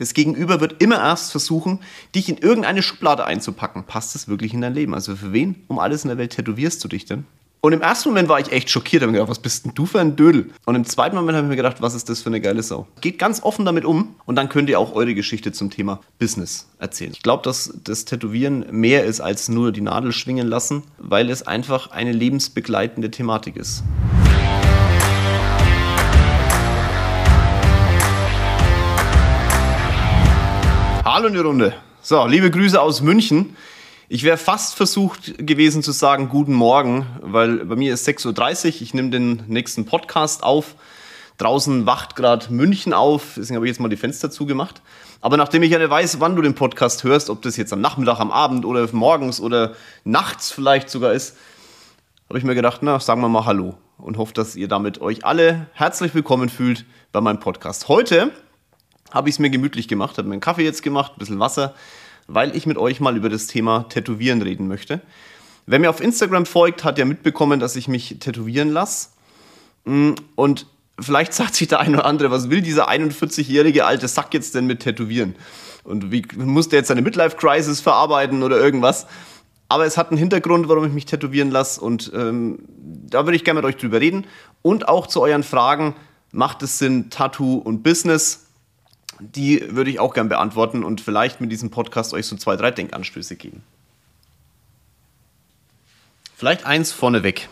Das Gegenüber wird immer erst versuchen, dich in irgendeine Schublade einzupacken. Passt das wirklich in dein Leben? Also für wen um alles in der Welt tätowierst du dich denn? Und im ersten Moment war ich echt schockiert. Ich habe mir gedacht, was bist denn du für ein Dödel? Und im zweiten Moment habe ich mir gedacht, was ist das für eine geile Sau? Geht ganz offen damit um und dann könnt ihr auch eure Geschichte zum Thema Business erzählen. Ich glaube, dass das Tätowieren mehr ist als nur die Nadel schwingen lassen, weil es einfach eine lebensbegleitende Thematik ist. Hallo in die Runde. So, liebe Grüße aus München. Ich wäre fast versucht gewesen zu sagen Guten Morgen, weil bei mir ist 6.30 Uhr. Ich nehme den nächsten Podcast auf. Draußen wacht gerade München auf, deswegen habe ich jetzt mal die Fenster zugemacht. Aber nachdem ich ja nicht weiß, wann du den Podcast hörst, ob das jetzt am Nachmittag, am Abend oder morgens oder nachts vielleicht sogar ist, habe ich mir gedacht, na, sagen wir mal Hallo und hoffe, dass ihr damit euch alle herzlich willkommen fühlt bei meinem Podcast. Heute habe ich es mir gemütlich gemacht, habe mir einen Kaffee jetzt gemacht, ein bisschen Wasser, weil ich mit euch mal über das Thema Tätowieren reden möchte. Wer mir auf Instagram folgt, hat ja mitbekommen, dass ich mich tätowieren lasse. Mm, und vielleicht sagt sich der eine oder andere, was will dieser 41-jährige alte Sack jetzt denn mit Tätowieren? Und wie muss der jetzt seine Midlife-Crisis verarbeiten oder irgendwas? Aber es hat einen Hintergrund, warum ich mich tätowieren lasse. Und ähm, da würde ich gerne mit euch drüber reden. Und auch zu euren Fragen, macht es Sinn, Tattoo und Business? Die würde ich auch gern beantworten und vielleicht mit diesem Podcast euch so zwei, drei Denkanstöße geben. Vielleicht eins vorneweg.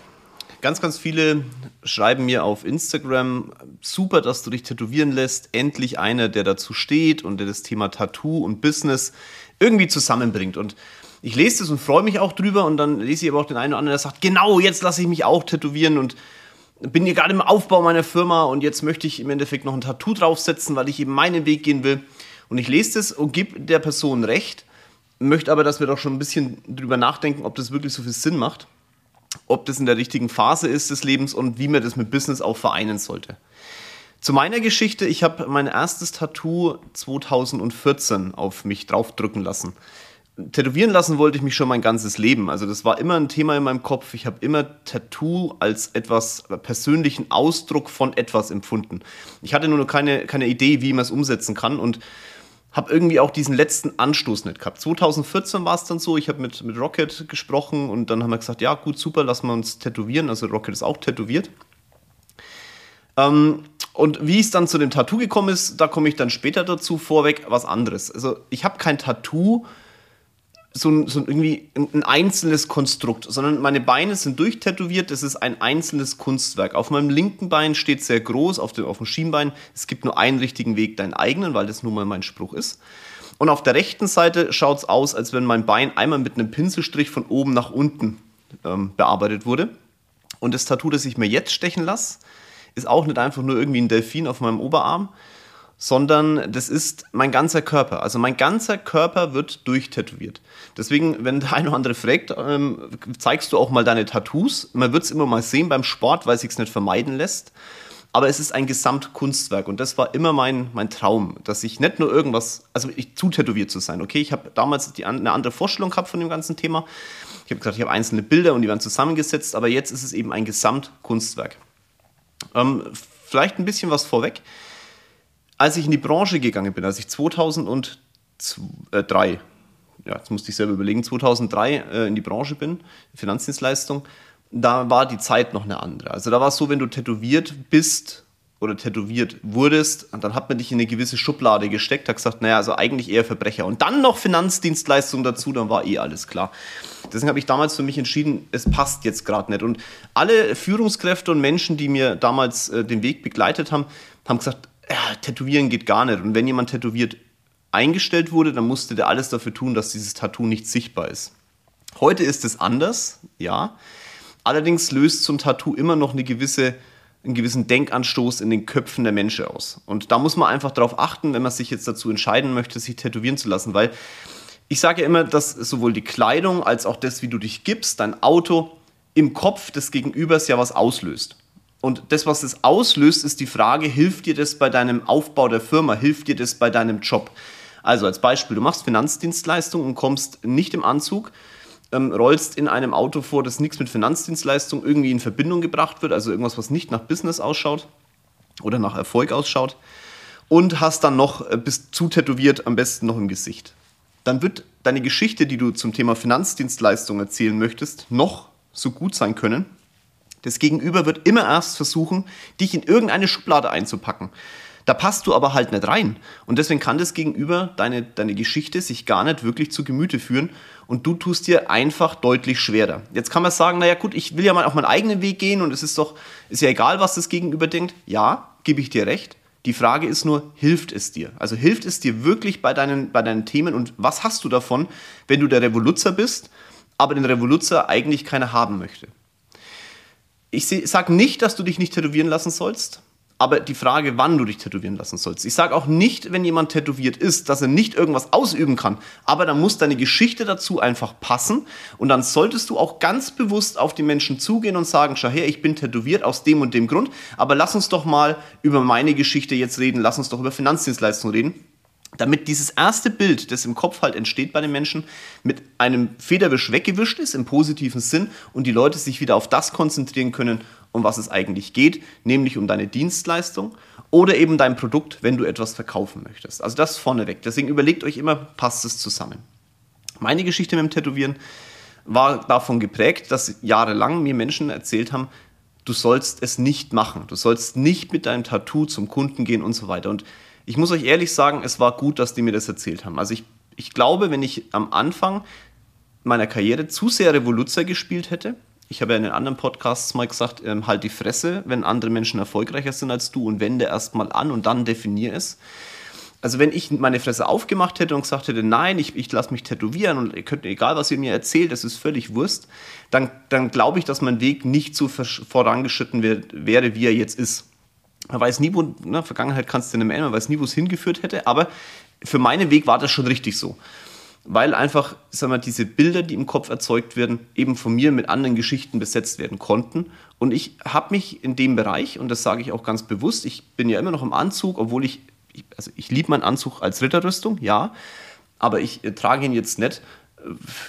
Ganz, ganz viele schreiben mir auf Instagram, super, dass du dich tätowieren lässt. Endlich einer, der dazu steht und der das Thema Tattoo und Business irgendwie zusammenbringt. Und ich lese das und freue mich auch drüber. Und dann lese ich aber auch den einen oder anderen, der sagt, genau, jetzt lasse ich mich auch tätowieren. Und bin hier gerade im Aufbau meiner Firma und jetzt möchte ich im Endeffekt noch ein Tattoo draufsetzen, weil ich eben meinen Weg gehen will. Und ich lese das und gebe der Person recht, möchte aber, dass wir doch schon ein bisschen drüber nachdenken, ob das wirklich so viel Sinn macht, ob das in der richtigen Phase ist des Lebens und wie man das mit Business auch vereinen sollte. Zu meiner Geschichte, ich habe mein erstes Tattoo 2014 auf mich draufdrücken lassen tätowieren lassen wollte ich mich schon mein ganzes Leben. Also das war immer ein Thema in meinem Kopf. Ich habe immer Tattoo als etwas persönlichen Ausdruck von etwas empfunden. Ich hatte nur noch keine, keine Idee, wie man es umsetzen kann und habe irgendwie auch diesen letzten Anstoß nicht gehabt. 2014 war es dann so, ich habe mit, mit Rocket gesprochen und dann haben wir gesagt, ja gut, super, lassen wir uns tätowieren. Also Rocket ist auch tätowiert. Ähm, und wie es dann zu dem Tattoo gekommen ist, da komme ich dann später dazu. Vorweg was anderes. Also ich habe kein Tattoo, so ein, so irgendwie ein, ein, einzelnes Konstrukt, sondern meine Beine sind durchtätowiert. Das ist ein einzelnes Kunstwerk. Auf meinem linken Bein steht sehr groß, auf dem, auf dem Schienbein, es gibt nur einen richtigen Weg, deinen eigenen, weil das nun mal mein Spruch ist. Und auf der rechten Seite schaut es aus, als wenn mein Bein einmal mit einem Pinselstrich von oben nach unten ähm, bearbeitet wurde. Und das Tattoo, das ich mir jetzt stechen lasse, ist auch nicht einfach nur irgendwie ein Delfin auf meinem Oberarm, sondern das ist mein ganzer Körper. Also mein ganzer Körper wird durchtätowiert. Deswegen, wenn der eine oder andere fragt, ähm, zeigst du auch mal deine Tattoos. Man wird es immer mal sehen beim Sport, weil es sich nicht vermeiden lässt. Aber es ist ein Gesamtkunstwerk und das war immer mein, mein Traum, dass ich nicht nur irgendwas, also ich zu tätowiert zu sein. Okay, ich habe damals die, eine andere Vorstellung gehabt von dem ganzen Thema. Ich habe gesagt, ich habe einzelne Bilder und die werden zusammengesetzt, aber jetzt ist es eben ein Gesamtkunstwerk. Ähm, vielleicht ein bisschen was vorweg als ich in die Branche gegangen bin, als ich 2003, ja, jetzt musste ich selber überlegen, 2003 äh, in die Branche bin, Finanzdienstleistung, da war die Zeit noch eine andere. Also da war es so, wenn du tätowiert bist oder tätowiert wurdest, dann hat man dich in eine gewisse Schublade gesteckt, hat gesagt, naja, also eigentlich eher Verbrecher. Und dann noch Finanzdienstleistung dazu, dann war eh alles klar. Deswegen habe ich damals für mich entschieden, es passt jetzt gerade nicht. Und alle Führungskräfte und Menschen, die mir damals äh, den Weg begleitet haben, haben gesagt, ja, tätowieren geht gar nicht. Und wenn jemand tätowiert eingestellt wurde, dann musste der alles dafür tun, dass dieses Tattoo nicht sichtbar ist. Heute ist es anders, ja. Allerdings löst so ein Tattoo immer noch eine gewisse, einen gewissen Denkanstoß in den Köpfen der Menschen aus. Und da muss man einfach darauf achten, wenn man sich jetzt dazu entscheiden möchte, sich tätowieren zu lassen, weil ich sage ja immer, dass sowohl die Kleidung als auch das, wie du dich gibst, dein Auto, im Kopf des Gegenübers ja was auslöst. Und das, was es auslöst, ist die Frage, hilft dir das bei deinem Aufbau der Firma, hilft dir das bei deinem Job? Also als Beispiel, du machst Finanzdienstleistung und kommst nicht im Anzug, ähm, rollst in einem Auto vor, das nichts mit Finanzdienstleistung irgendwie in Verbindung gebracht wird, also irgendwas, was nicht nach Business ausschaut oder nach Erfolg ausschaut. und hast dann noch, äh, bist zu tätowiert, am besten noch im Gesicht. Dann wird deine Geschichte, die du zum Thema Finanzdienstleistung erzählen möchtest, noch so gut sein können. Das Gegenüber wird immer erst versuchen, dich in irgendeine Schublade einzupacken. Da passt du aber halt nicht rein. Und deswegen kann das Gegenüber deine, deine Geschichte sich gar nicht wirklich zu Gemüte führen und du tust dir einfach deutlich schwerer. Jetzt kann man sagen, naja gut, ich will ja mal auf meinen eigenen Weg gehen und es ist doch, ist ja egal, was das Gegenüber denkt. Ja, gebe ich dir recht. Die Frage ist nur, hilft es dir? Also hilft es dir wirklich bei deinen, bei deinen Themen und was hast du davon, wenn du der Revoluzer bist, aber den Revoluzer eigentlich keiner haben möchte? Ich sage nicht, dass du dich nicht tätowieren lassen sollst aber die Frage, wann du dich tätowieren lassen sollst. Ich sage auch nicht, wenn jemand tätowiert ist, dass er nicht irgendwas ausüben kann, aber dann muss deine Geschichte dazu einfach passen und dann solltest du auch ganz bewusst auf die Menschen zugehen und sagen, schau her, ich bin tätowiert aus dem und dem Grund, aber lass uns doch mal über meine Geschichte jetzt reden, lass uns doch über Finanzdienstleistungen reden damit dieses erste Bild, das im Kopf halt entsteht bei den Menschen, mit einem Federwisch weggewischt ist, im positiven Sinn, und die Leute sich wieder auf das konzentrieren können, um was es eigentlich geht, nämlich um deine Dienstleistung oder eben dein Produkt, wenn du etwas verkaufen möchtest. Also das vorneweg. Deswegen überlegt euch immer, passt es zusammen. Meine Geschichte mit dem Tätowieren war davon geprägt, dass jahrelang mir Menschen erzählt haben, du sollst es nicht machen. Du sollst nicht mit deinem Tattoo zum Kunden gehen und so weiter. Und ich muss euch ehrlich sagen, es war gut, dass die mir das erzählt haben. Also ich, ich glaube, wenn ich am Anfang meiner Karriere zu sehr Revoluzer gespielt hätte, ich habe ja in den anderen Podcasts mal gesagt, ähm, halt die Fresse, wenn andere Menschen erfolgreicher sind als du und wende erst mal an und dann definier es. Also wenn ich meine Fresse aufgemacht hätte und gesagt hätte, nein, ich, ich lasse mich tätowieren und ihr könnt, egal was ihr mir erzählt, das ist völlig Wurst, dann, dann glaube ich, dass mein Weg nicht so vorangeschritten wäre, wie er jetzt ist. Man weiß nie, wo, ne, Vergangenheit kannst du nicht mehr man weiß nie, wo es hingeführt hätte, aber für meinen Weg war das schon richtig so. Weil einfach, sagen wir, diese Bilder, die im Kopf erzeugt werden, eben von mir mit anderen Geschichten besetzt werden konnten. Und ich habe mich in dem Bereich, und das sage ich auch ganz bewusst, ich bin ja immer noch im Anzug, obwohl ich, also ich liebe meinen Anzug als Ritterrüstung, ja, aber ich äh, trage ihn jetzt nicht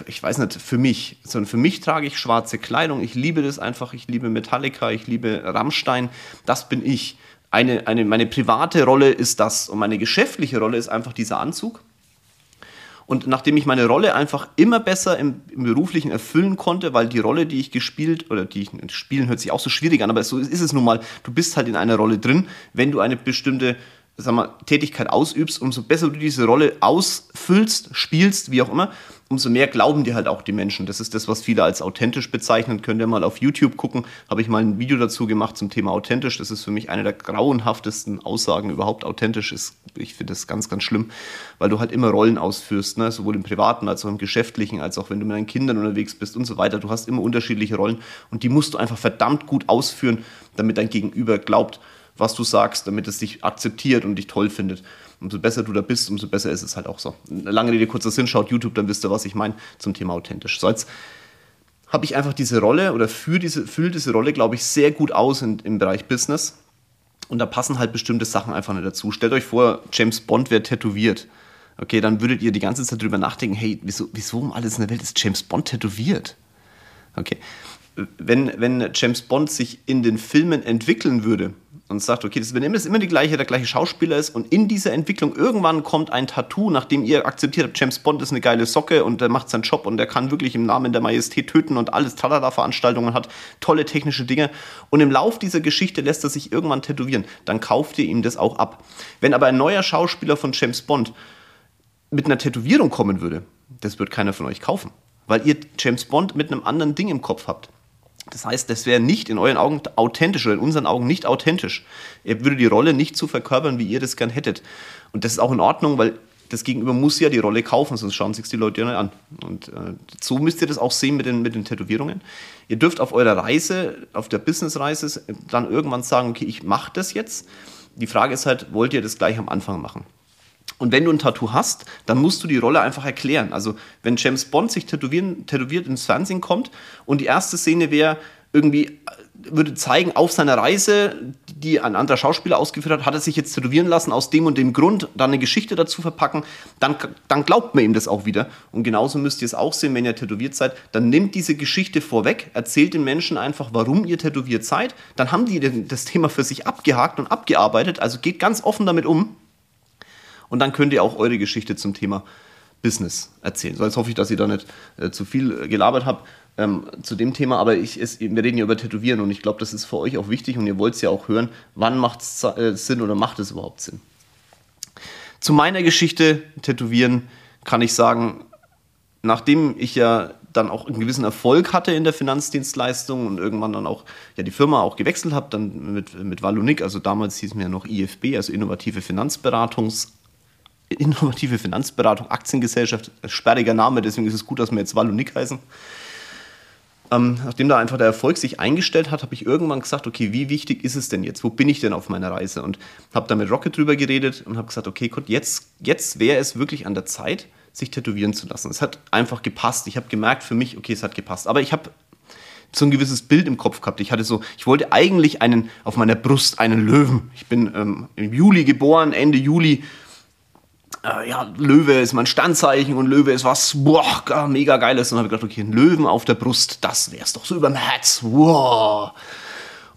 ich weiß nicht, für mich, sondern für mich trage ich schwarze Kleidung. Ich liebe das einfach. Ich liebe Metallica, ich liebe Rammstein. Das bin ich. Eine, eine, meine private Rolle ist das und meine geschäftliche Rolle ist einfach dieser Anzug. Und nachdem ich meine Rolle einfach immer besser im, im, Beruflichen erfüllen konnte, weil die Rolle, die ich gespielt, oder die ich spielen, hört sich auch so schwierig an, aber so ist es nun mal, du bist halt in einer Rolle drin, wenn du eine bestimmte sag mal, Tätigkeit ausübst, umso besser du diese Rolle ausfüllst, spielst, wie auch immer, umso mehr glauben dir halt auch die Menschen. Das ist das, was viele als authentisch bezeichnen. Könnt ihr mal auf YouTube gucken. Habe ich mal ein Video dazu gemacht zum Thema authentisch. Das ist für mich eine der grauenhaftesten Aussagen überhaupt. Authentisch ist, ich finde das ganz, ganz schlimm, weil du halt immer Rollen ausführst, ne? sowohl im privaten als auch im geschäftlichen, als auch wenn du mit deinen Kindern unterwegs bist und so weiter. Du hast immer unterschiedliche Rollen und die musst du einfach verdammt gut ausführen, damit dein Gegenüber glaubt, was du sagst, damit es dich akzeptiert und dich toll findet. Umso besser du da bist, umso besser ist es halt auch so. Lange Rede, kurzer Sinn, schaut YouTube, dann wisst ihr, was ich meine zum Thema authentisch. So, jetzt habe ich einfach diese Rolle oder fülle diese, füll diese Rolle, glaube ich, sehr gut aus in, im Bereich Business. Und da passen halt bestimmte Sachen einfach nicht dazu. Stellt euch vor, James Bond wäre tätowiert. Okay, dann würdet ihr die ganze Zeit drüber nachdenken, hey, wieso, wieso um alles in der Welt ist James Bond tätowiert? Okay. Wenn, wenn James Bond sich in den Filmen entwickeln würde, und sagt, okay, das, wenn es immer die gleiche, der gleiche Schauspieler ist und in dieser Entwicklung irgendwann kommt ein Tattoo, nachdem ihr akzeptiert habt, James Bond ist eine geile Socke und der macht seinen Job und der kann wirklich im Namen der Majestät töten und alles Tralala-Veranstaltungen hat, tolle technische Dinge und im Lauf dieser Geschichte lässt er sich irgendwann tätowieren, dann kauft ihr ihm das auch ab. Wenn aber ein neuer Schauspieler von James Bond mit einer Tätowierung kommen würde, das wird keiner von euch kaufen, weil ihr James Bond mit einem anderen Ding im Kopf habt. Das heißt, das wäre nicht in euren Augen authentisch oder in unseren Augen nicht authentisch. Er würde die Rolle nicht so verkörpern, wie ihr das gern hättet. Und das ist auch in Ordnung, weil das Gegenüber muss ja die Rolle kaufen, sonst schauen sich die Leute ja nicht an. Und äh, so müsst ihr das auch sehen mit den, mit den Tätowierungen. Ihr dürft auf eurer Reise, auf der Businessreise, dann irgendwann sagen, okay, ich mache das jetzt. Die Frage ist halt, wollt ihr das gleich am Anfang machen? Und wenn du ein Tattoo hast, dann musst du die Rolle einfach erklären. Also wenn James Bond sich tätowieren, tätowiert ins Fernsehen kommt und die erste Szene wäre irgendwie, äh, würde zeigen, auf seiner Reise, die ein anderer Schauspieler ausgeführt hat, hat er sich jetzt tätowieren lassen aus dem und dem Grund, dann eine Geschichte dazu verpacken, dann, dann glaubt man ihm das auch wieder. Und genauso müsst ihr es auch sehen, wenn ihr tätowiert seid. Dann nimmt diese Geschichte vorweg, erzählt den Menschen einfach, warum ihr tätowiert seid. Dann haben die das Thema für sich abgehakt und abgearbeitet. Also geht ganz offen damit um Und dann könnt ihr auch eure Geschichte zum Thema Business erzählen. So, jetzt hoffe ich, dass ich da nicht äh, zu viel äh, gelabert habe ähm, zu dem Thema, aber ich, es, wir reden ja über Tätowieren und ich glaube, das ist für euch auch wichtig und ihr wollt es ja auch hören, wann macht es äh, Sinn oder macht es überhaupt Sinn. Zu meiner Geschichte Tätowieren kann ich sagen, nachdem ich ja dann auch einen gewissen Erfolg hatte in der Finanzdienstleistung und irgendwann dann auch ja, die Firma auch gewechselt habe, dann mit, mit Valunik, also damals hieß mir ja noch IFB, also Innovative Finanzberatungs Innovative Finanzberatung Aktiengesellschaft, sperriger Name, deswegen ist es gut, dass wir jetzt Valunik heißen. Ähm, nachdem da einfach der Erfolg sich eingestellt hat, habe ich irgendwann gesagt, okay, wie wichtig ist es denn jetzt? Wo bin ich denn auf meiner Reise? Und habe da mit Rocket drüber geredet und habe gesagt, okay, gut, jetzt, jetzt wäre es wirklich an der Zeit, sich tätowieren zu lassen. Es hat einfach gepasst. Ich habe gemerkt für mich, okay, es hat gepasst. Aber ich habe so ein gewisses Bild im Kopf gehabt. Ich hatte so, ich wollte eigentlich einen auf meiner Brust einen Löwen. Ich bin ähm, im Juli geboren, Ende Juli äh, ja, Löwe ist mein Standzeichen und Löwe ist was boah, mega geiles. Und dann habe ich gedacht, okay, ein Löwen auf der Brust, das wäre es doch so über dem Herz. Wow.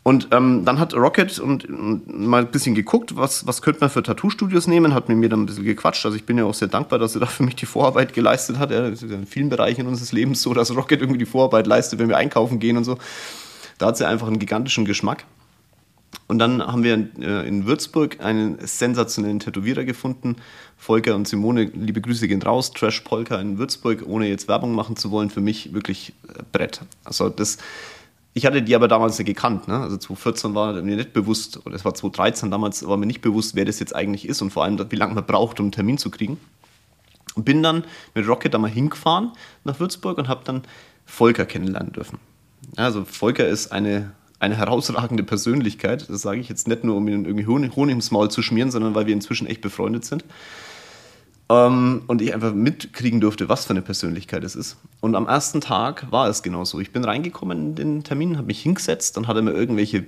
Und ähm, dann hat Rocket und, und, mal ein bisschen geguckt, was, was könnte man für Tattoo-Studios nehmen, hat mit mir dann ein bisschen gequatscht. Also ich bin ja auch sehr dankbar, dass er da für mich die Vorarbeit geleistet hat. Ja, ist ja in vielen Bereichen unseres Lebens so, dass Rocket irgendwie die Vorarbeit leistet, wenn wir einkaufen gehen und so. Da hat sie einfach einen gigantischen Geschmack. Und dann haben wir äh, in Würzburg einen sensationellen Tätowierer gefunden. Volker und Simone, liebe Grüße gehen raus. Trash Polka in Würzburg, ohne jetzt Werbung machen zu wollen, für mich wirklich äh, Brett. Also das, ich hatte die aber damals nicht gekannt. Ne? Also 2014 war mir nicht bewusst, oder es war 2013 damals, war mir nicht bewusst, wer das jetzt eigentlich ist und vor allem, wie lange man braucht, um einen Termin zu kriegen. Und bin dann mit Rocket da mal hingefahren nach Würzburg und habe dann Volker kennenlernen dürfen. Also Volker ist eine eine herausragende Persönlichkeit. Das sage ich jetzt nicht nur, um ihn irgendwie Honig, Honig ins Maul zu schmieren, sondern weil wir inzwischen echt befreundet sind. Ähm, und ich einfach mitkriegen durfte, was für eine Persönlichkeit es ist. Und am ersten Tag war es genauso. Ich bin reingekommen in den Termin, habe mich hingesetzt, dann hat er mir irgendwelche,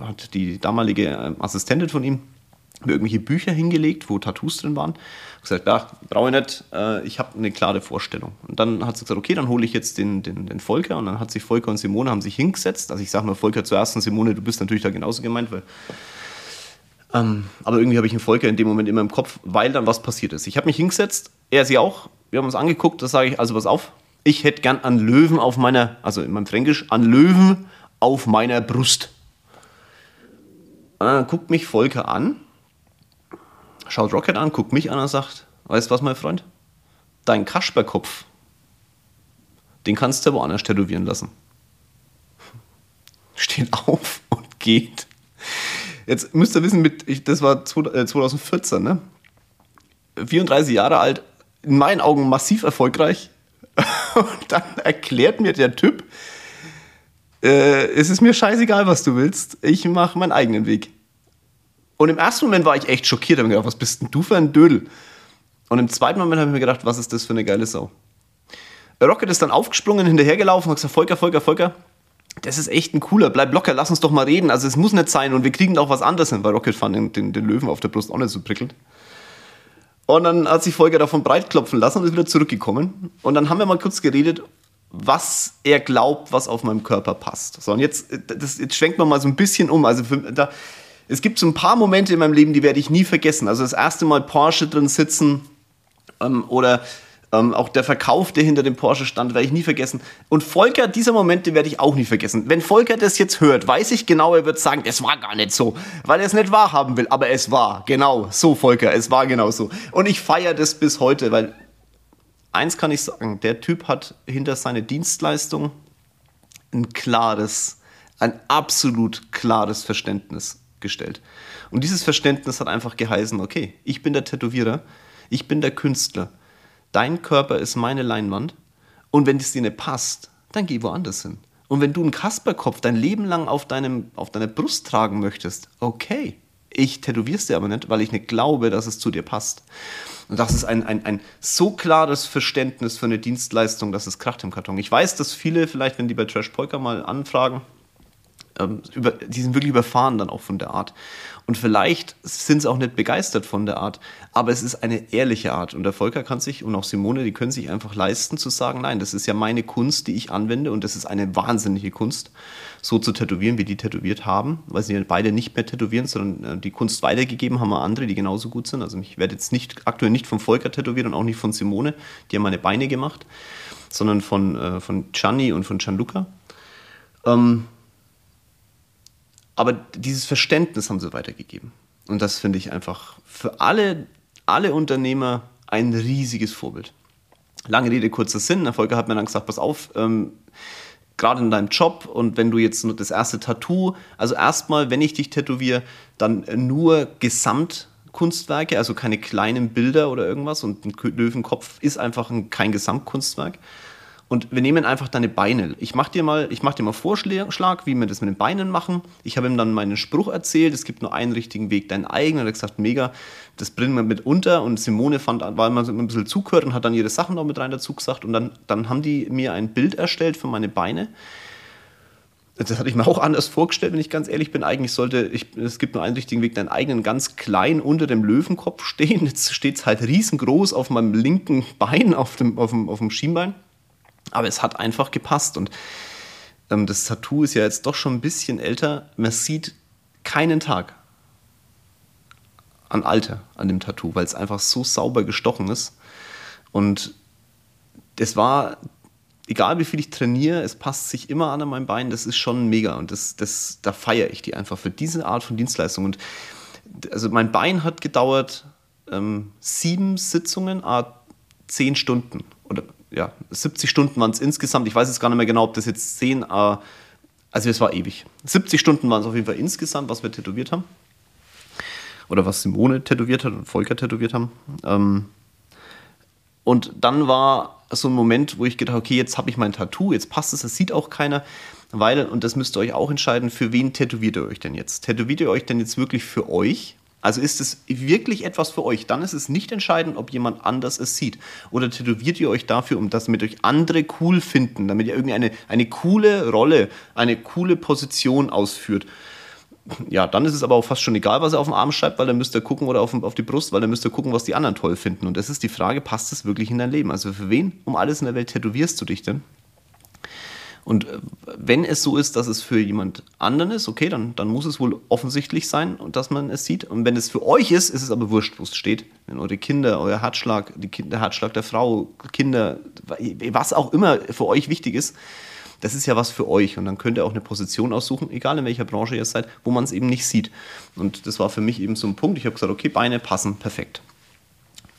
hat die damalige ähm, Assistentin von ihm irgendwelche Bücher hingelegt, wo Tattoos drin waren. Ich gesagt, ja, brauche ich nicht, äh, ich habe eine klare Vorstellung. Und dann hat sie gesagt, okay, dann hole ich jetzt den, den, den Volker. Und dann hat sich Volker und Simone haben sich hingesetzt. Also ich sage mal Volker zuerst und Simone, du bist natürlich da genauso gemeint, weil ähm, aber irgendwie habe ich einen Volker in dem Moment immer im Kopf, weil dann was passiert ist. Ich habe mich hingesetzt, er sie auch, wir haben uns angeguckt, da sage ich, also pass auf, ich hätte gern an Löwen auf meiner, also in meinem Fränkisch, an Löwen auf meiner Brust. Und dann guckt mich Volker an schaut Rocket an, guckt mich an und sagt, weißt du was, mein Freund? Dein Kasperkopf, den kannst du woanders tätowieren lassen. Steht auf und geht. Jetzt müsst ihr wissen, mit, das war 2014, äh, ne? 34 Jahre alt, in meinen Augen massiv erfolgreich. Und dann erklärt mir der Typ, äh, es ist mir scheißegal, was du willst, ich mache meinen eigenen Weg. Und im ersten Moment war ich echt schockiert. habe mir gedacht, was bist denn du für ein Dödel? Und im zweiten Moment habe ich mir gedacht, was ist das für eine geile Sau? Rocket ist dann aufgesprungen, hinterhergelaufen und gesagt, Volker, Volker, Volker, das ist echt ein cooler, bleib locker, lass uns doch mal reden. Also es muss nicht sein und wir kriegen auch was anderes hin, weil Rocket fand den, den, den Löwen auf der Brust auch nicht so prickelnd. Und dann hat sich Volker davon breitklopfen lassen und ist wieder zurückgekommen. Und dann haben wir mal kurz geredet, was er glaubt, was auf meinem Körper passt. So, und jetzt, das, jetzt schwenkt man mal so ein bisschen um. Also für, da, es gibt so ein paar Momente in meinem Leben, die werde ich nie vergessen. Also das erste Mal Porsche drin sitzen ähm, oder ähm, auch der Verkauf, der hinter dem Porsche stand, werde ich nie vergessen. Und Volker, dieser Momente werde ich auch nie vergessen. Wenn Volker das jetzt hört, weiß ich genau, er wird sagen, es war gar nicht so, weil er es nicht wahrhaben will. Aber es war genau so, Volker, es war genau so. Und ich feiere das bis heute, weil eins kann ich sagen, der Typ hat hinter seine Dienstleistung ein klares, ein absolut klares Verständnis gestellt. Und dieses Verständnis hat einfach geheißen, okay, ich bin der Tätowierer, ich bin der Künstler, dein Körper ist meine Leinwand und wenn es dir nicht passt, dann geh woanders hin. Und wenn du einen Kasperkopf dein Leben lang auf, deinem, auf deiner Brust tragen möchtest, okay, ich tätowier's dir aber nicht, weil ich nicht glaube, dass es zu dir passt. Und das ist ein, ein, ein so klares Verständnis für eine Dienstleistung, dass es kracht im Karton. Ich weiß, dass viele vielleicht, wenn die bei Trash Polka mal anfragen, ähm, über, die sind wirklich überfahren dann auch von der Art. Und vielleicht sind sie auch nicht begeistert von der Art, aber es ist eine ehrliche Art. Und der Volker kann sich und auch Simone, die können sich einfach leisten zu sagen, nein, das ist ja meine Kunst, die ich anwende und das ist eine wahnsinnige Kunst, so zu tätowieren, wie die tätowiert haben, weil sie beide nicht mehr tätowieren, sondern äh, die Kunst weitergegeben haben wir andere, die genauso gut sind. Also ich werde jetzt nicht aktuell nicht vom Volker tätowiert und auch nicht von Simone, die haben meine Beine gemacht, sondern von, äh, von Gianni und von Gianluca. Ähm, aber dieses Verständnis haben sie weitergegeben. Und das finde ich einfach für alle, alle Unternehmer ein riesiges Vorbild. Lange Rede, kurzer Sinn. Der Volker hat mir dann gesagt, pass auf, ähm, gerade in deinem Job und wenn du jetzt das erste Tattoo, also erstmal, wenn ich dich tätowiere, dann nur Gesamtkunstwerke, also keine kleinen Bilder oder irgendwas und ein Löwenkopf ist einfach ein, kein Gesamtkunstwerk. Und wir nehmen einfach deine Beine. Ich mache dir mal, ich dir mal Vorschlag, wie wir das mit den Beinen machen. Ich habe ihm dann meinen Spruch erzählt, es gibt nur einen richtigen Weg, deinen eigenen. Er hat gesagt, mega, das bringen wir mit unter. Und Simone fand, war immer ein bisschen zugehört und hat dann ihre Sachen noch mit rein dazu gesagt. Und dann, dann haben die mir ein Bild erstellt für meine Beine. Das hatte ich mir auch anders vorgestellt, wenn ich ganz ehrlich bin. Eigentlich sollte, ich, es gibt nur einen richtigen Weg, deinen eigenen ganz klein unter dem Löwenkopf stehen. Jetzt steht es halt riesengroß auf meinem linken Bein, auf dem, auf dem, auf dem Schienbein. Aber es hat einfach gepasst. Und ähm, das Tattoo ist ja jetzt doch schon ein bisschen älter. Man sieht keinen Tag an Alter an dem Tattoo, weil es einfach so sauber gestochen ist. Und das war, egal wie viel ich trainiere, es passt sich immer an meinem Bein. Das ist schon mega. Und das, das, da feiere ich die einfach für diese Art von Dienstleistung. Und also mein Bein hat gedauert ähm, sieben Sitzungen, a zehn Stunden. Oder ja, 70 Stunden waren es insgesamt. Ich weiß jetzt gar nicht mehr genau, ob das jetzt 10, äh, also es war ewig. 70 Stunden waren es auf jeden Fall insgesamt, was wir tätowiert haben. Oder was Simone tätowiert hat und Volker tätowiert haben. Ähm, und dann war so ein Moment, wo ich gedacht okay, jetzt habe ich mein Tattoo, jetzt passt es, das sieht auch keiner. Weil, und das müsst ihr euch auch entscheiden, für wen tätowiert ihr euch denn jetzt? Tätowiert ihr euch denn jetzt wirklich für euch? Also ist es wirklich etwas für euch? Dann ist es nicht entscheidend, ob jemand anders es sieht. Oder tätowiert ihr euch dafür, um das mit euch andere cool finden, damit ihr irgendeine eine coole Rolle, eine coole Position ausführt. Ja, dann ist es aber auch fast schon egal, was er auf dem Arm schreibt, weil dann müsst ihr gucken oder auf, auf die Brust, weil dann müsst ihr gucken, was die anderen toll finden. Und das ist die Frage, passt es wirklich in dein Leben? Also für wen um alles in der Welt tätowierst du dich denn? Und äh, wenn es so ist, dass es für jemand anderen ist, okay, dann, dann muss es wohl offensichtlich sein, dass man es sieht. Und wenn es für euch ist, ist es aber wurscht, wo es steht. Wenn eure Kinder, euer Herzschlag, die, der Herzschlag der Frau, Kinder, was auch immer für euch wichtig ist, das ist ja was für euch. Und dann könnt ihr auch eine Position aussuchen, egal in welcher Branche ihr seid, wo man es eben nicht sieht. Und das war für mich eben so ein Punkt. Ich habe gesagt, okay, Beine passen perfekt.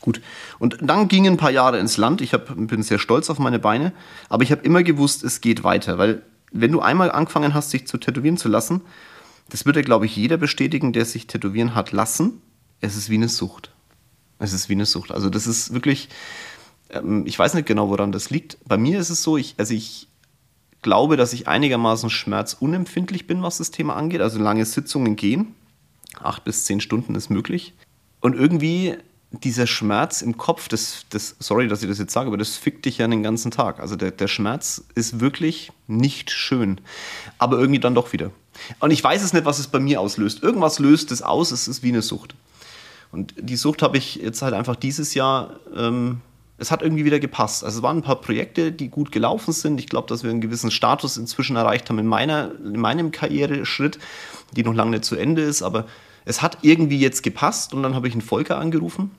Gut. Und dann gingen ein paar Jahre ins Land. Ich hab, bin sehr stolz auf meine Beine, aber ich habe immer gewusst, es geht weiter, weil wenn du einmal angefangen hast, sich zu tätowieren zu lassen, das würde, glaube ich, jeder bestätigen, der sich tätowieren hat lassen. Es ist wie eine Sucht. Es ist wie eine Sucht. Also das ist wirklich, ähm, ich weiß nicht genau, woran das liegt. Bei mir ist es so, ich, also ich glaube, dass ich einigermaßen schmerzunempfindlich bin, was das Thema angeht. Also lange Sitzungen gehen. Acht bis zehn Stunden ist möglich. Und irgendwie dieser Schmerz im Kopf, das, das, sorry, dass ich das jetzt sage, aber das fickt dich ja den ganzen Tag. Also der, der Schmerz ist wirklich nicht schön. Aber irgendwie dann doch wieder. Und ich weiß es nicht, was es bei mir auslöst. Irgendwas löst es aus, es ist wie eine Sucht. Und die Sucht habe ich jetzt halt einfach dieses Jahr, ähm, es hat irgendwie wieder gepasst. Also es waren ein paar Projekte, die gut gelaufen sind. Ich glaube, dass wir einen gewissen Status inzwischen erreicht haben in, meiner, in meinem Karriereschritt, die noch lange nicht zu Ende ist, aber es hat irgendwie jetzt gepasst und dann habe ich einen Volker angerufen.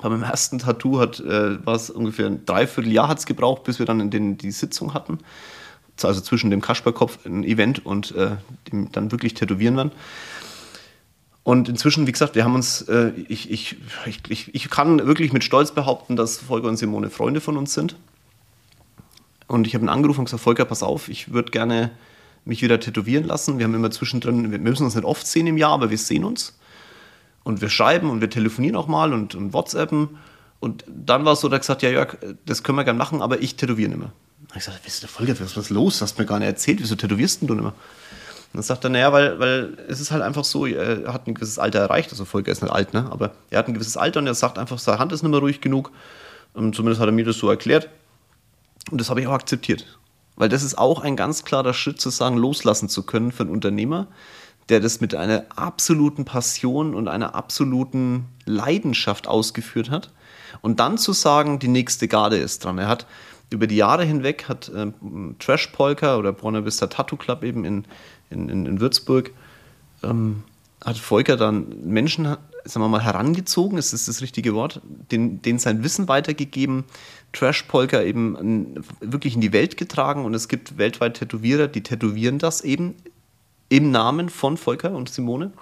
Bei meinem ersten Tattoo hat, äh, war es ungefähr ein Dreivierteljahr hat gebraucht, bis wir dann in den, die Sitzung hatten. Also zwischen dem Kasperkopf, ein Event und äh, dem dann wirklich Tätowieren waren. Und inzwischen, wie gesagt, wir haben uns, äh, ich, ich, ich, ich kann wirklich mit Stolz behaupten, dass Volker und Simone Freunde von uns sind. Und ich habe ihn angerufen und gesagt, Volker, pass auf, ich würde gerne mich wieder tätowieren lassen. Wir haben immer zwischendrin, wir müssen uns nicht oft sehen im Jahr, aber wir sehen uns. Und wir schreiben und wir telefonieren auch mal und, und WhatsAppen. Und dann war es so, da gesagt, ja Jörg, das können wir gerne machen, aber ich tätowiere nicht mehr. Und ich sagte, was ist der Folge, was ist los? Das hast du mir gar nicht erzählt, wieso tätowierst du nicht mehr? Und dann sagt er, naja, weil, weil es ist halt einfach so, er hat ein gewisses Alter erreicht, also Volker ist nicht alt, ne? aber er hat ein gewisses Alter und er sagt einfach, seine Hand ist nicht mehr ruhig genug. Und zumindest hat er mir das so erklärt. Und das habe ich auch akzeptiert. Weil das ist auch ein ganz klarer Schritt zu sagen, loslassen zu können für einen Unternehmer, der das mit einer absoluten Passion und einer absoluten Leidenschaft ausgeführt hat. Und dann zu sagen, die nächste Garde ist dran. Er hat über die Jahre hinweg hat ähm, Trash Polka oder Buena Vista Tattoo Club eben in, in, in Würzburg, ähm, hat Volker dann Menschen, sagen wir mal, herangezogen, ist das das richtige Wort, denen, denen sein Wissen weitergegeben, Trash Polka eben wirklich in die Welt getragen und es gibt weltweit Tätowierer, die tätowieren das eben im Namen von Volker und Simone.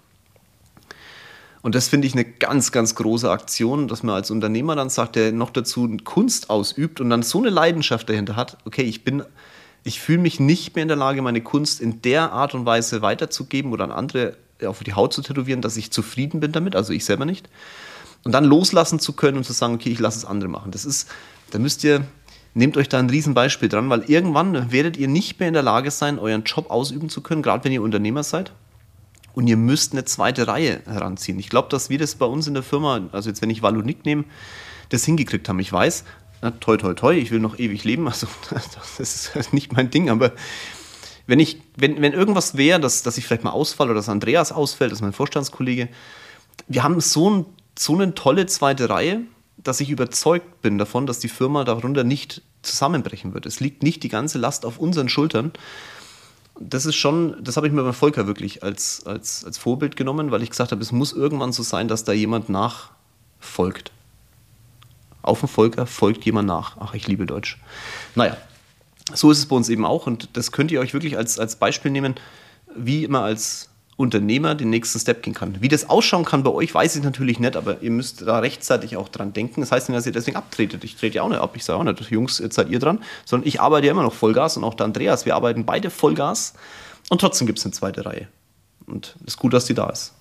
Und das finde ich eine ganz, ganz große Aktion, dass man als Unternehmer dann sagt, der noch dazu Kunst ausübt und dann so eine Leidenschaft dahinter hat, okay, ich bin, ich fühle mich nicht mehr in der Lage, meine Kunst in der Art und Weise weiterzugeben oder an andere auf die Haut zu tätowieren, dass ich zufrieden bin damit, also ich selber nicht. Und dann loslassen zu können und zu sagen, okay, ich lasse es andere machen. Das ist, da müsst ihr, nehmt euch da ein Riesenbeispiel dran, weil irgendwann werdet ihr nicht mehr in der Lage sein, euren Job ausüben zu können, gerade wenn ihr Unternehmer seid. Und ihr müsst eine zweite Reihe heranziehen. Ich glaube, dass wir das bei uns in der Firma, also jetzt wenn ich Valonik nehme, das hingekriegt haben. Ich weiß, na, toi, toi, toi, ich will noch ewig leben, also das ist nicht mein Ding, aber wenn, ich, wenn, wenn irgendwas wäre, dass, dass ich vielleicht mal ausfalle oder dass Andreas ausfällt, das ist mein Vorstandskollege, wir haben so, ein, so eine tolle zweite Reihe, dass ich überzeugt bin davon, dass die Firma darunter nicht zusammenbrechen wird. Es liegt nicht die ganze Last auf unseren Schultern, das ist schon, das habe ich mir bei Volker wirklich als, als, als Vorbild genommen, weil ich gesagt habe, es muss irgendwann so sein, dass da jemand nachfolgt. Auf dem Volker folgt jemand nach. Ach, ich liebe Deutsch. Naja, so ist es bei uns eben auch und das könnt ihr euch wirklich als, als Beispiel nehmen, wie immer als Unternehmer den nächsten Step gehen kann. Wie das ausschauen kann bei euch, weiß ich natürlich nicht, aber ihr müsst da rechtzeitig auch dran denken. Das heißt nicht, dass ihr deswegen abtretet. Ich trete ja auch nicht ab. Ich sage auch nicht, Jungs, jetzt seid ihr dran, sondern ich arbeite ja immer noch Vollgas und auch der Andreas. Wir arbeiten beide Vollgas und trotzdem gibt es eine zweite Reihe. Und es ist gut, dass die da ist.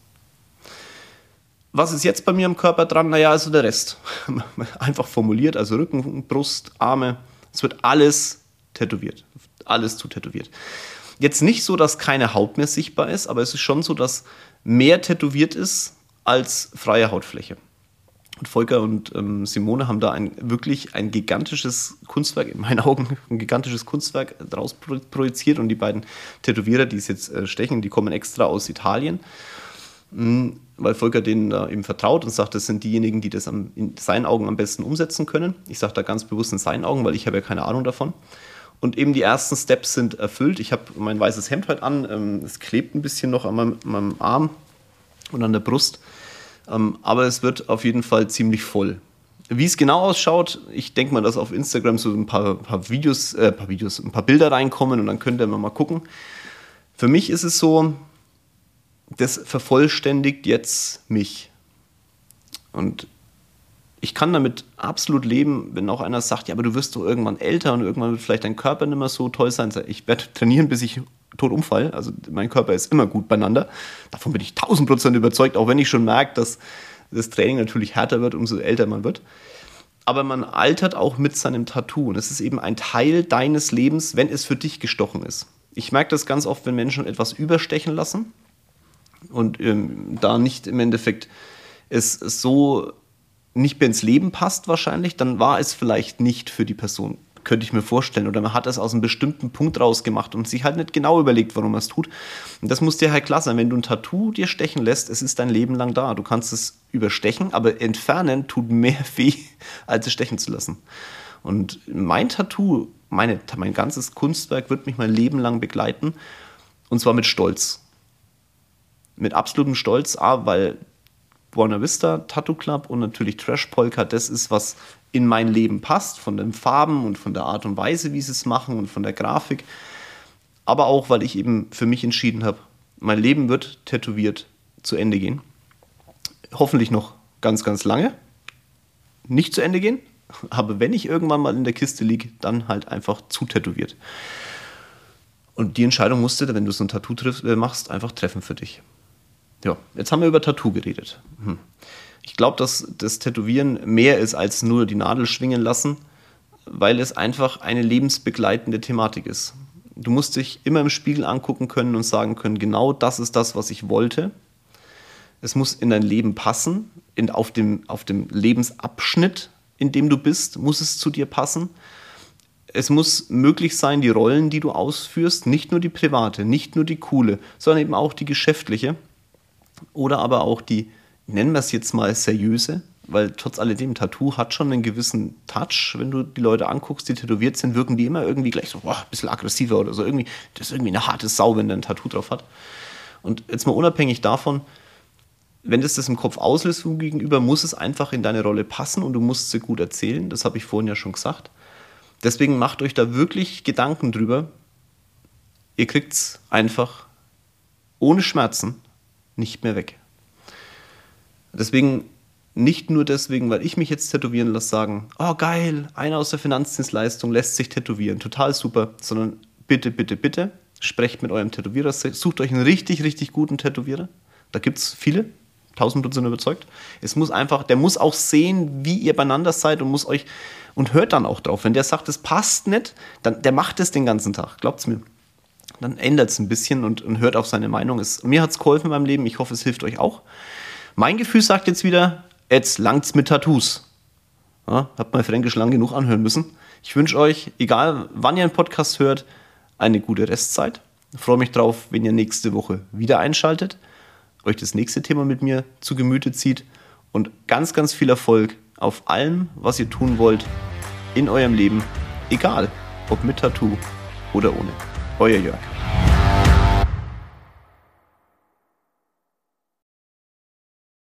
Was ist jetzt bei mir am Körper dran? Naja, also der Rest. Einfach formuliert, also Rücken, Brust, Arme. Es wird alles tätowiert. Alles zu tätowiert jetzt nicht so, dass keine Haut mehr sichtbar ist, aber es ist schon so, dass mehr tätowiert ist als freie Hautfläche. Und Volker und ähm, Simone haben da ein wirklich ein gigantisches Kunstwerk, in meinen Augen ein gigantisches Kunstwerk daraus projiziert. Und die beiden Tätowierer, die es jetzt äh, stechen, die kommen extra aus Italien, mh, hm, weil Volker denen da eben vertraut und sagt, das sind diejenigen, die das am, in seinen Augen am besten umsetzen können. Ich sage da ganz bewusst in seinen Augen, weil ich habe ja keine Ahnung davon. Und eben die ersten Steps sind erfüllt. Ich habe mein weißes Hemd heute an. Ähm, es klebt ein bisschen noch an meinem, meinem Arm und an der Brust. Ähm, aber es wird auf jeden Fall ziemlich voll. Wie es genau ausschaut, ich denke mal, dass auf Instagram so ein paar, paar Videos, äh, paar Videos, ein paar Bilder reinkommen und dann könnt ihr mal gucken. Für mich ist es so, das vervollständigt jetzt mich. Und ich kann damit absolut leben, wenn auch einer sagt, ja, aber du wirst doch irgendwann älter und irgendwann wird vielleicht dein Körper nicht mehr so toll sein. Ich werde trainieren, bis ich tot umfall. Also mein Körper ist immer gut beieinander. Davon bin ich tausend Prozent überzeugt, auch wenn ich schon merke, dass das Training natürlich härter wird, umso älter man wird. Aber man altert auch mit seinem Tattoo. Und es ist eben ein Teil deines Lebens, wenn es für dich gestochen ist. Ich merke das ganz oft, wenn Menschen etwas überstechen lassen und ähm, da nicht im Endeffekt es so nicht mehr ins Leben passt wahrscheinlich, dann war es vielleicht nicht für die Person. Könnte ich mir vorstellen. Oder man hat es aus einem bestimmten Punkt rausgemacht und sich halt nicht genau überlegt, warum man es tut. Und das muss dir halt klar sein. Wenn du ein Tattoo dir stechen lässt, es ist dein Leben lang da. Du kannst es überstechen, aber entfernen tut mehr weh, als es stechen zu lassen. Und mein Tattoo, meine, mein ganzes Kunstwerk wird mich mein Leben lang begleiten. Und zwar mit Stolz. Mit absolutem Stolz, A, weil Buena Vista Tattoo Club und natürlich Trash Polka, das ist, was in mein Leben passt, von den Farben und von der Art und Weise, wie sie es machen und von der Grafik. Aber auch, weil ich eben für mich entschieden habe, mein Leben wird tätowiert zu Ende gehen. Hoffentlich noch ganz, ganz lange. Nicht zu Ende gehen, aber wenn ich irgendwann mal in der Kiste liege, dann halt einfach zu tätowiert. Und die Entscheidung musst du, wenn du so ein Tattoo äh, machst, einfach treffen für dich. Ja, jetzt haben wir über Tattoo geredet. Hm. Ich glaube, dass das Tätowieren mehr ist als nur die Nadel schwingen lassen, weil es einfach eine lebensbegleitende Thematik ist. Du musst dich immer im Spiegel angucken können und sagen können, genau das ist das, was ich wollte. Es muss in dein Leben passen, in, auf, dem, auf dem Lebensabschnitt, in dem du bist, muss es zu dir passen. es muss möglich sein, die Rollen, die du ausführst, nicht nur die private, nicht nur die coole, sondern eben auch die geschäftliche oder aber auch die, nennen wir es jetzt mal seriöse, weil trotz alledem, Tattoo hat schon einen gewissen Touch. Wenn du die Leute anguckst, die tätowiert sind, wirken die immer irgendwie gleich so, boah, ein bisschen aggressiver oder so. Irgendwie, das ist irgendwie eine harte Sau, wenn der ein Tattoo drauf hat. Und jetzt mal unabhängig davon, wenn das das im Kopf auslöst gegenüber, muss es einfach in deine Rolle passen und du musst sie gut erzählen. Das habe ich vorhin ja schon gesagt. Deswegen macht euch da wirklich Gedanken drüber. Ihr kriegt es einfach ohne Schmerzen nicht mehr weg. Deswegen nicht nur deswegen, weil ich mich jetzt tätowieren lasse, sagen, oh geil, einer aus der Finanzdienstleistung lässt sich tätowieren, total super, sondern bitte, bitte, bitte, sprecht mit eurem Tätowierer, sucht euch einen richtig, richtig guten Tätowierer. Da gibt es viele, tausend Prozent überzeugt. Es muss einfach, der muss auch sehen, wie ihr beieinander seid und muss euch und hört dann auch drauf. Wenn der sagt, es passt nicht, dann der macht es den ganzen Tag, glaubt's mir. Dann ändert es ein bisschen und, und, hört auf seine Meinung. Es, mir hat es geholfen in meinem Leben, ich hoffe, es hilft euch auch. Mein Gefühl sagt jetzt wieder, jetzt langt's mit Tattoos. Ja, habt mal Fränkisch lang genug anhören müssen. Ich wünsche euch, egal wann ihr einen Podcast hört, eine gute Restzeit. Ich freue mich drauf, wenn ihr nächste Woche wieder einschaltet, euch das nächste Thema mit mir zu Gemüte zieht und ganz, ganz viel Erfolg auf allem, was ihr tun wollt in eurem Leben, egal ob mit Tattoo oder ohne. Euer Jörg.